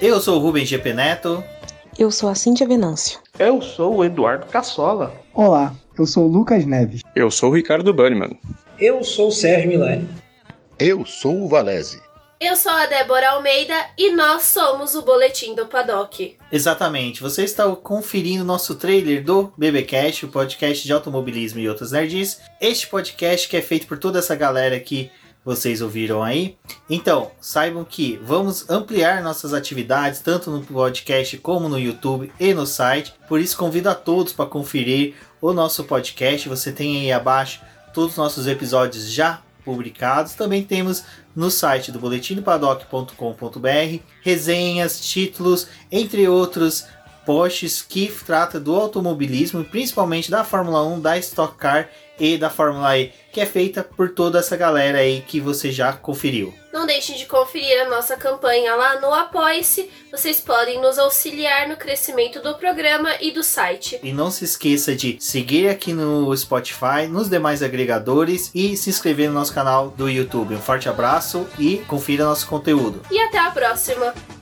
Eu sou o Rubens GP Neto. Eu sou a Cíntia Venâncio. Eu sou o Eduardo Cassola. Olá, eu sou o Lucas Neves. Eu sou o Ricardo Banniman. Eu sou o Sérgio Milani. Eu sou o Valese. Eu sou a Débora Almeida e nós somos o Boletim do Paddock. Exatamente, você está conferindo nosso trailer do BBcast, o podcast de automobilismo e outras nerds. Este podcast que é feito por toda essa galera que vocês ouviram aí. Então, saibam que vamos ampliar nossas atividades tanto no podcast como no YouTube e no site. Por isso convido a todos para conferir o nosso podcast. Você tem aí abaixo todos os nossos episódios já publicados. Também temos no site do boletimdopaddock.com.br resenhas, títulos, entre outros posts que trata do automobilismo, principalmente da Fórmula 1, da Stock Car e da Fórmula E, que é feita por toda essa galera aí que você já conferiu. Não deixem de conferir a nossa campanha lá no Apoie-se. Vocês podem nos auxiliar no crescimento do programa e do site. E não se esqueça de seguir aqui no Spotify, nos demais agregadores e se inscrever no nosso canal do YouTube. Um forte abraço e confira nosso conteúdo. E até a próxima!